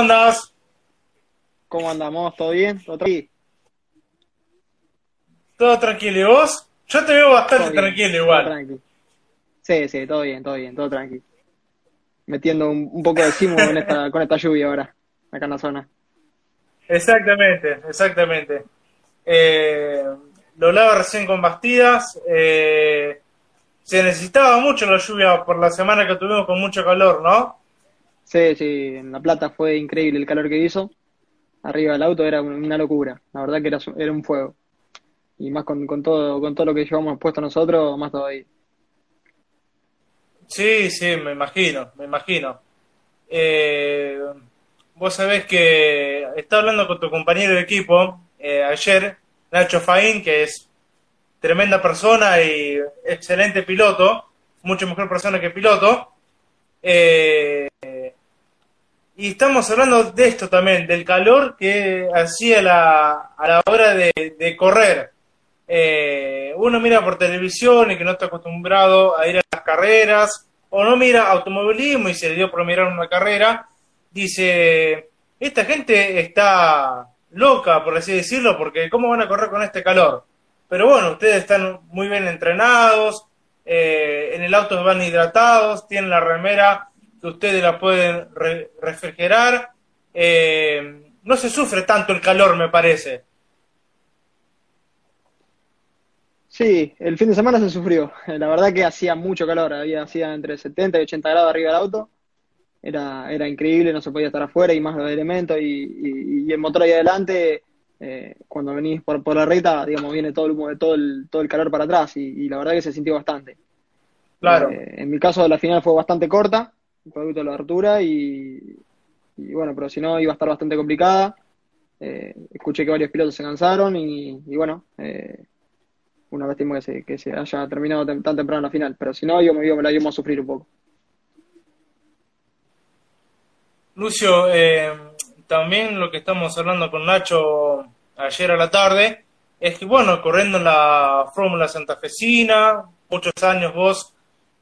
andas? ¿Cómo andamos? ¿Todo bien? ¿Todo tranquilo? ¿Todo tranquilo? ¿Y vos? Yo te veo bastante bien, tranquilo igual. Sí, sí, todo bien, todo bien, todo tranquilo. Metiendo un, un poco de simo con esta, con esta lluvia ahora, acá en la zona. Exactamente, exactamente. Eh, lo hablaba recién con Bastidas. eh, se necesitaba mucho la lluvia por la semana que tuvimos con mucho calor, ¿no? Sí, sí, en La Plata fue increíble el calor que hizo. Arriba del auto era una locura. La verdad que era, era un fuego. Y más con, con todo, con todo lo que llevamos puesto nosotros, más todavía. Sí, sí, me imagino, me imagino. Eh, vos sabés que estaba hablando con tu compañero de equipo eh, ayer, Nacho Faín, que es tremenda persona y excelente piloto, mucho mejor persona que piloto. Eh, y estamos hablando de esto también, del calor que hacía la, a la hora de, correr. Eh, uno mira por televisión y que no está acostumbrado a ir a las carreras, o no mira automovilismo y se le dio por mirar una carrera, dice, esta gente está loca, por así decirlo, porque ¿cómo van a correr con este calor? Pero bueno, ustedes están muy bien entrenados, eh, en el auto van hidratados, tienen la remera que ustedes la pueden re- refrigerar, eh, no se sufre tanto el calor, me parece. Sí, el fin de semana se sufrió. La verdad que hacía mucho calor, había hacía entre 70 y 80 grados arriba del auto. Era, era increíble, no se podía estar afuera y más los elementos y, y- y el motor ahí adelante, eh, cuando venís por, por la recta, digamos, viene todo el humo, todo el, todo el calor para atrás y, y la verdad que se sintió bastante. Claro. Eh, en mi caso la final fue bastante corta, producto de la altura y, bueno, pero si no iba a estar bastante complicada. Eh, escuché que varios pilotos se cansaron y, y bueno, eh, una lástima que se, que se haya terminado tem- tan temprano la final, pero si no, yo me, me la íbamos a sufrir un poco. Lucio, eh, también lo que estamos hablando con Nacho ayer a la tarde es que, bueno, corriendo en la Fórmula Santafesina, muchos años vos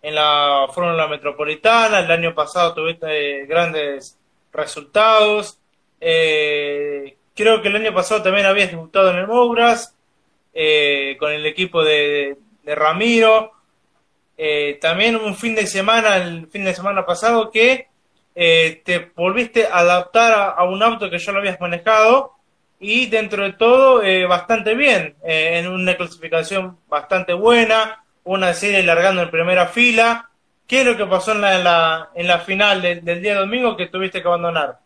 en la Fórmula Metropolitana, el año pasado tuviste grandes resultados, eh, creo que el año pasado también habías debutado en el Mouras, eh, con el equipo de, de Ramiro, eh, también un fin de semana, el fin de semana pasado, que eh, te volviste a adaptar a, a un auto que ya lo habías manejado y dentro de todo eh, bastante bien, eh, en una clasificación bastante buena, una serie largando en primera fila. ¿Qué es lo que pasó en la, en la, en la final del, del día domingo que tuviste que abandonar?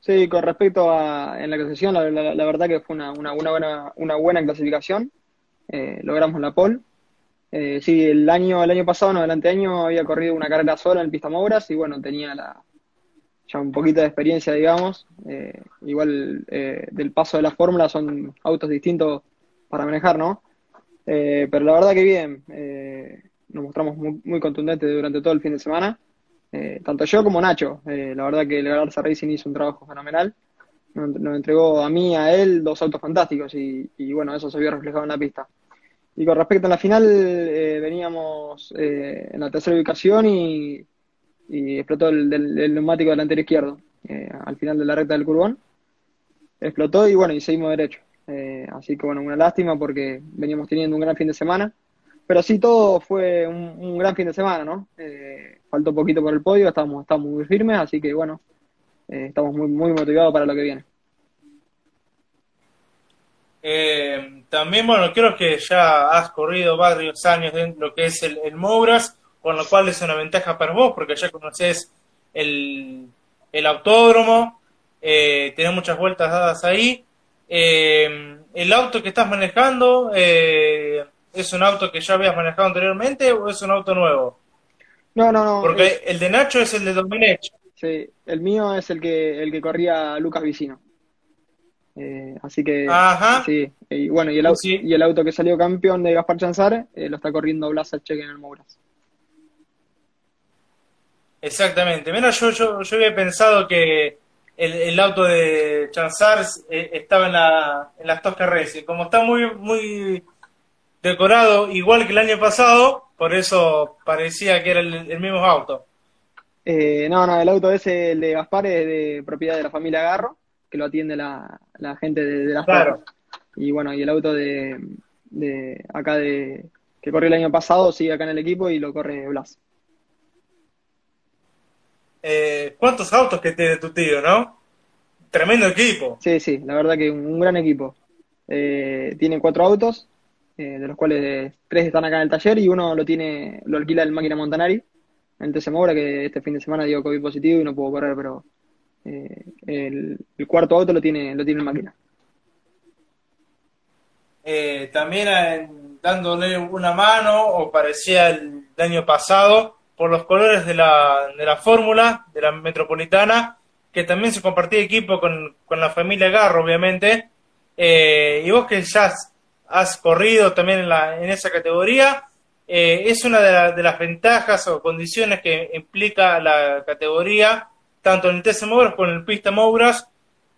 Sí, con respecto a en la clasificación, la, la- la verdad que fue una, una, una buena, una buena clasificación. Eh, logramos la pole. Eh, sí, el año, el año pasado, no, el anteaño, había corrido una carrera sola en pista Mouras y bueno, tenía la, ya un poquito de experiencia, digamos. Eh, igual eh, del paso de la fórmula son autos distintos para manejar, ¿no? Eh, pero la verdad que bien, eh, nos mostramos muy, muy contundentes durante todo el fin de semana. Eh, tanto yo como Nacho, eh, la verdad que el Galarza Racing hizo un trabajo fenomenal. Nos, entregó a mí, a él, dos autos fantásticos y, bueno, eso se vio reflejado en la pista. Y con respecto a la final, eh, veníamos en la tercera ubicación y, explotó el, del- el neumático delantero izquierdo al final de la recta del curbón. Explotó y bueno, y seguimos derecho. Eh, así que bueno, una lástima porque veníamos teniendo un gran fin de semana. Pero sí, todo fue un, gran fin de semana, ¿no? Eh, faltó poquito por el podio, estamos, estamos muy firmes, así que bueno, eh, estamos muy, muy motivados para lo que viene. Eh, también, bueno, creo que ya has corrido varios años en lo que es el, el con lo cual es una ventaja para vos, porque ya conoces el, el autódromo, eh, tenés muchas vueltas dadas ahí. Eh, el auto que estás manejando, eh, ¿es un auto que ya habías manejado anteriormente o es un auto nuevo? No, no, no. Porque es- el de Nacho es el de Domenech. sí, el mío es el que, el que corría Lucas Vicino. Eh, así que, Ajá. sí. Y bueno, y el, au- Sí. y el auto que salió campeón de Gaspar Chanzar eh, lo está corriendo Blas Cheque en el Mouras. Exactamente. Mira, yo, yo, yo había pensado que el, el auto de Chanzar eh, estaba en la, en las Tosca Racing. Como está muy, muy decorado igual que el año pasado, por eso parecía que era el, el mismo auto. Eh, no, no, el auto ese, el de Gaspar, es de propiedad de la familia Garro, que lo atiende la, la gente de, las Claro. Y bueno, y el auto de, de acá de que corrió el año pasado sigue acá en el equipo y lo corre Blas. Eh, ¿Cuántos autos que tiene tu tío, no? Tremendo equipo. Sí, sí, la verdad que un, un gran equipo. Eh, tiene cuatro autos, eh, de los cuales tres están acá en el taller y uno lo tiene, lo alquila el máquina Montanari, en TC Moura, que este fin de semana dio COVID positivo y no pudo correr, pero eh, el, el cuarto auto lo tiene, lo tiene el máquina. Eh, también eh, dándole una mano, o parecía el año pasado, por los colores de la, de la fórmula, de la metropolitana, que también se compartía equipo con, con la familia Garro, obviamente. Eh, y vos que ya has, corrido también en, la, en esa categoría, eh, es una de, la- de las ventajas o condiciones que implica la categoría, tanto en el TC Mouras como en el Pista Mouras,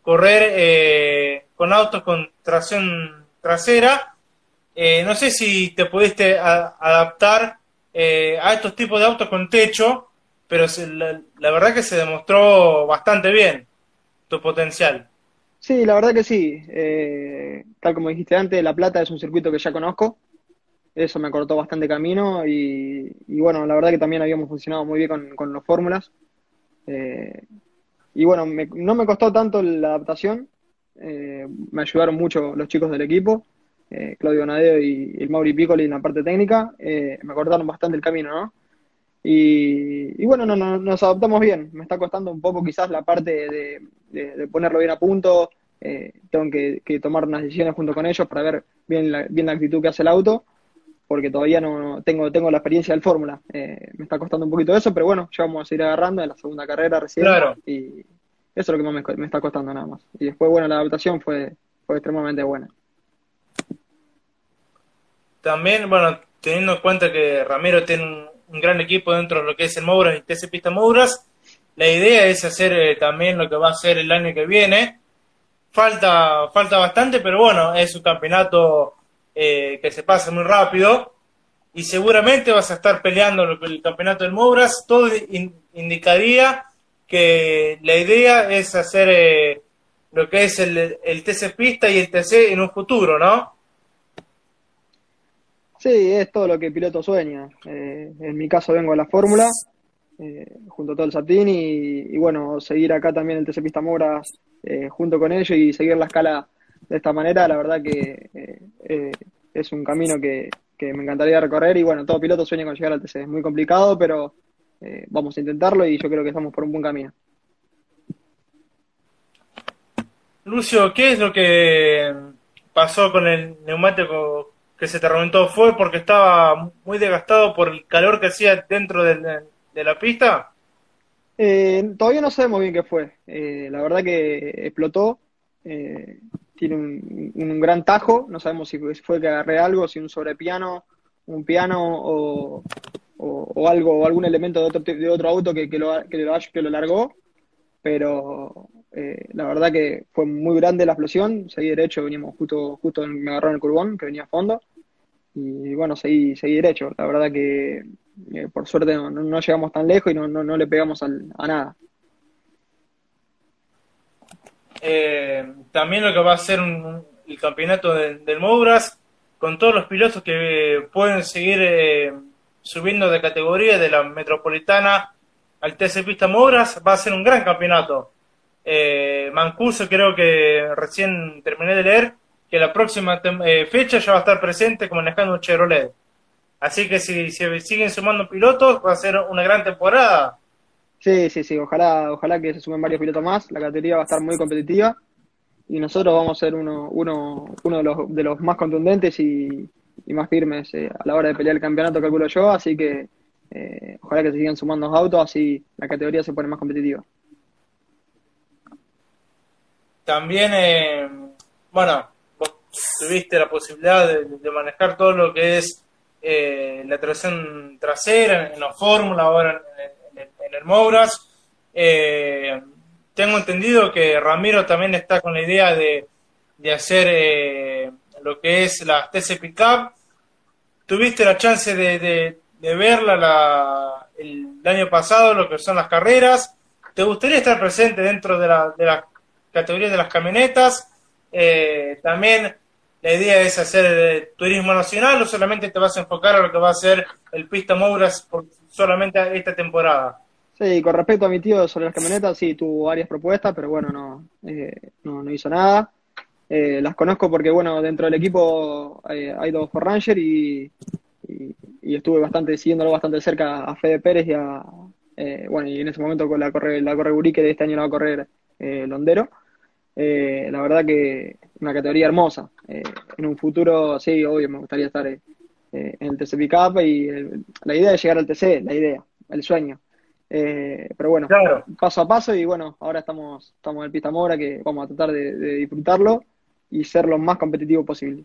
correr eh, con autos con tracción trasera. Eh, no sé si te pudiste a- adaptar eh, a estos tipos de autos con techo, pero se- la, la verdad que se demostró bastante bien tu potencial. Sí, la verdad que sí. Eh, tal como dijiste antes, La Plata es un circuito que ya conozco. Eso me cortó bastante camino y, bueno, la verdad que también habíamos funcionado muy bien con, con los fórmulas. Eh, y bueno, me- no me costó tanto la adaptación. Eh, me ayudaron mucho los chicos del equipo, eh, Claudio Nadeo y el Mauri Piccoli en la parte técnica. Eh, me cortaron bastante el camino, ¿no? Y, y bueno, no, no- nos adaptamos bien. Me está costando un poco quizás la parte de, de- de ponerlo bien a punto. Eh, tengo que, que tomar unas decisiones junto con ellos para ver bien la, bien la actitud que hace el auto, porque todavía no no- tengo, tengo la experiencia del Fórmula. Eh, me está costando un poquito eso, pero bueno, ya vamos a seguir agarrando en la segunda carrera recién. Claro. Y eso es lo que más me, me está costando nada más. Y después, bueno, la adaptación fue, fue extremadamente buena. También, bueno, teniendo en cuenta que Ramiro tiene un, gran equipo dentro de lo que es el Mouras y TC Pista Mouras, la idea es hacer eh, también lo que va a ser el año que viene. Falta, falta bastante, pero bueno, es un campeonato eh, que se pasa muy rápido y seguramente vas a estar peleando el campeonato del Mouras. Todo in- indicaría que la idea es hacer eh, lo que es el, el TC Pista y el TC en un futuro, ¿no? Sí, es todo lo que piloto sueña. Eh, en mi caso vengo a la Fórmula, eh, junto a todo el Satín, y, bueno, seguir acá también el TC Pista Moras eh, junto con ellos y seguir la escala de esta manera, la verdad que es un camino que, que me encantaría recorrer y bueno, todo piloto sueña con llegar al TC. Es muy complicado, pero vamos a intentarlo y yo creo que estamos por un buen camino. Lucio, ¿qué es lo que pasó con el neumático que se te reventó? ¿Fue porque estaba muy desgastado por el calor que hacía dentro de, la pista? Eh, todavía no sabemos bien qué fue. Eh, la verdad que explotó. eh, tiene un, gran tajo. No sabemos si fue que agarré algo, si un sobrepiano, un piano o, o, o algo, o algún elemento de otro, de otro auto que, que, lo, que, lo, que lo largó. Pero eh, la verdad que fue muy grande la explosión. Seguí derecho, veníamos justo, justo me agarró en el curbón, que venía a fondo. Y bueno, seguí, seguí derecho. La verdad que eh, por suerte no, no- llegamos tan lejos y no, no, no le pegamos al- a nada. Eh, también lo que va a ser un- el campeonato de- del Mouras, con todos los pilotos que pueden seguir eh, subiendo de categoría de la metropolitana al TC Pista Mouras, va a ser un gran campeonato. Eh, Mancuso creo que recién terminé de leer que la próxima eh, fecha ya va a estar presente como manejando un Chevrolet. Así que si se siguen sumando pilotos, va a ser una gran temporada. Sí, sí, sí, ojalá, ojalá que se sumen varios pilotos más, la categoría va a estar muy competitiva y nosotros vamos a ser uno, uno, uno de los, de los más contundentes y, y más firmes eh, a la hora de pelear el campeonato, calculo yo, así que eh, ojalá que se sigan sumando autos, así la categoría se pone más competitiva. También, eh, bueno, vos tuviste la posibilidad de, de manejar todo lo que es eh, la tracción trasera en la Fórmula, ahora en, en- en el Mouras. Eh, tengo entendido que Ramiro también está con la idea de, de hacer eh, lo que es la TC Pickup. ¿Tuviste la chance de, de, verla, la, el, año pasado, lo que son las carreras. ¿Te gustaría estar presente dentro de la, de categoría de las camionetas? Eh, también la idea es hacer eh, turismo nacional o solamente te vas a enfocar a lo que va a ser el Pista Mouras por solamente esta temporada. Sí, con respecto a mi tío sobre las camionetas, sí, tuvo varias propuestas, pero bueno, no, eh, no, hizo nada. Eh, las conozco porque, bueno, dentro del equipo hay dos por Ranger y, y, estuve bastante siguiéndolo bastante cerca a Fede Pérez y a, bueno, y en ese momento con la corre, la corre Urique de este año la va a correr Londero. La verdad que una categoría hermosa. en un futuro, sí, obvio, me gustaría estar eh, en el TC Pickup y la idea es llegar al TC, la idea, el sueño. Eh, pero bueno, paso a paso y bueno, ahora estamos, estamos en el Pista Mora que vamos a tratar de, disfrutarlo y ser lo más competitivo posible.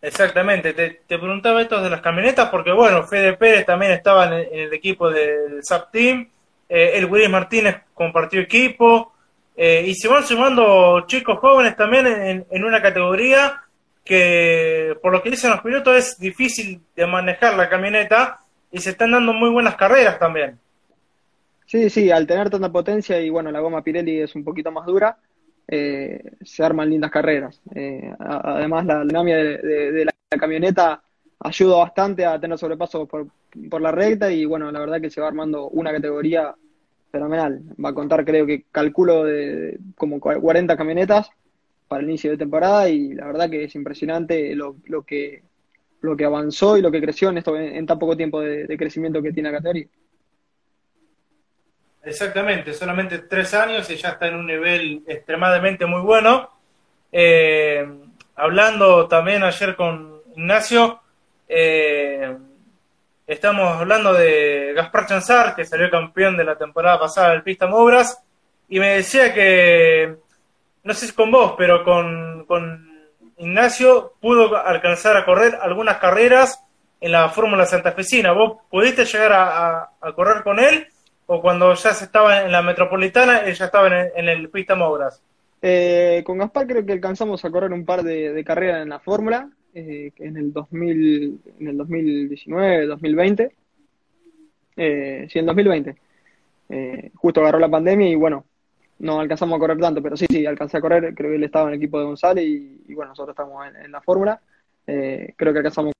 Exactamente, te, preguntaba esto de las camionetas porque bueno, Fede Pérez también estaba en el, equipo del SAP Team, eh, el Willy Martínez compartió equipo y se van sumando chicos jóvenes también en, una categoría que por lo que dicen los pilotos es difícil de manejar la camioneta y se están dando muy buenas carreras también. Sí, sí, al tener tanta potencia y bueno, la goma Pirelli es un poquito más dura, eh, se arman lindas carreras. Eh, además, la dinámica de, la camioneta ayuda bastante a tener sobrepaso por, por la recta y bueno, la verdad que se va armando una categoría fenomenal. Va a contar, creo que calculo de como 40 camionetas para el inicio de temporada y la verdad que es impresionante lo, lo que lo que avanzó y lo que creció en esto en, tan poco tiempo de, crecimiento que tiene la categoría. Exactamente, solamente tres años y ya está en un nivel extremadamente muy bueno. Eh, hablando también ayer con Ignacio, eh, estamos hablando de Gaspar Chanzar, que salió campeón de la temporada pasada del Pista Mobras, y me decía que no sé si con vos, pero con, Ignacio pudo alcanzar a correr algunas carreras en la Fórmula Santafesina. ¿Vos pudiste llegar a, correr con él o cuando ya se estaba en la Metropolitana, él ya estaba en el, Pista Mouras? Eh, con Gaspar creo que alcanzamos a correr un par de, carreras en la Fórmula, eh, en el 2000, en el 2019, 2020. Eh, sí, en 2020. Eh, justo agarró la pandemia y bueno, no alcanzamos a correr tanto, pero sí, sí, alcancé a correr, creo que él estaba en el equipo de González y, bueno, nosotros estamos en, la fórmula, eh, creo que alcanzamos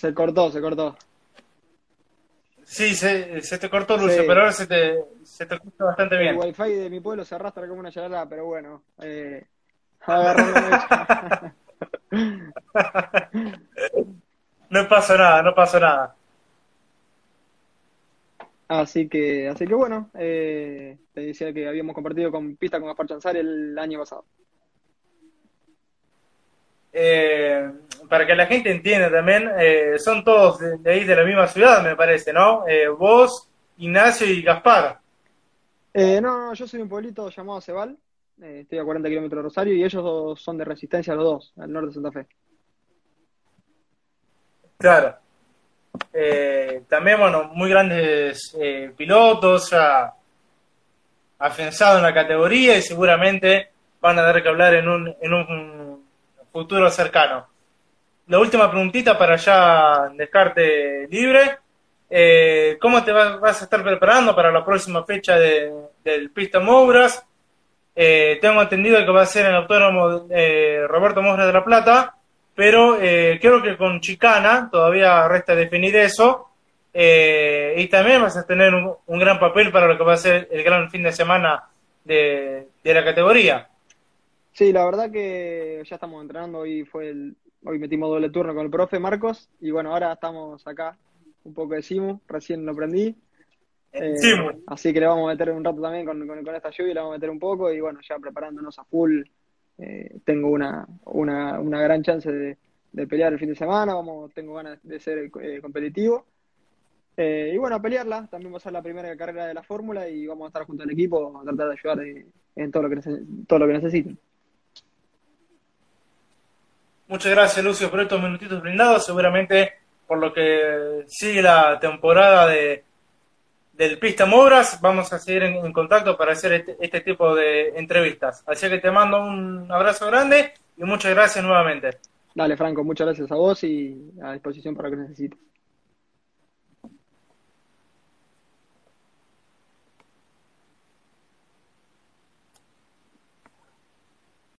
Se cortó, se cortó. Sí, se, se te cortó, Lucio, pero ahora se te, se te escucha bastante bien. El wifi de mi pueblo se arrastra como una charada, pero bueno. Eh, no pasó nada, no pasó nada. Así que, así que bueno, eh, te decía que habíamos compartido con pista con Gaspar Chanzar el año pasado. Eh, para que la gente entienda también, eh, son todos de, ahí de la misma ciudad, me parece, ¿no? Eh, vos, Ignacio y Gaspar. no, no, yo soy de un pueblito llamado Cebal, estoy a 40 kilómetros de Rosario y ellos son de resistencia los dos, al norte de Santa Fe. Claro. también, bueno, muy grandes pilotos, ya afianzados en la categoría y seguramente van a dar que hablar en un, en un futuro cercano. La última preguntita para ya dejarte libre. Eh, ¿Cómo te vas a estar preparando para la próxima fecha de, del Pista Mouras? Eh, tengo entendido que va a ser en autónomo eh, Roberto Mosra de la Plata, pero creo que con Chicana todavía resta definir eso. y también vas a tener un, gran papel para lo que va a ser el gran fin de semana de la categoría. Sí, la verdad que ya estamos entrenando, hoy fue el, hoy metimos doble turno con el profe Marcos y bueno, ahora estamos acá un poco de Simu, recién lo prendí. Eh, así que le vamos a meter un rato también con, con, esta lluvia, le vamos a meter un poco y bueno, ya preparándonos a full. Eh, tengo una, una, una, gran chance de, de, pelear el fin de semana, vamos, tengo ganas de ser eh, competitivo. y bueno, a pelearla, también va a ser la primera carrera de la fórmula y vamos a estar junto al equipo a tratar de ayudar en todo lo que, todo lo que necesiten. Muchas gracias, Lucio, por estos minutitos brindados. Seguramente por lo que sigue la temporada de del Pista Mobras, vamos a seguir en, contacto para hacer este, este, tipo de entrevistas. Así que te mando un abrazo grande y muchas gracias nuevamente. Dale, Franco, muchas gracias a vos y a disposición para lo que necesites.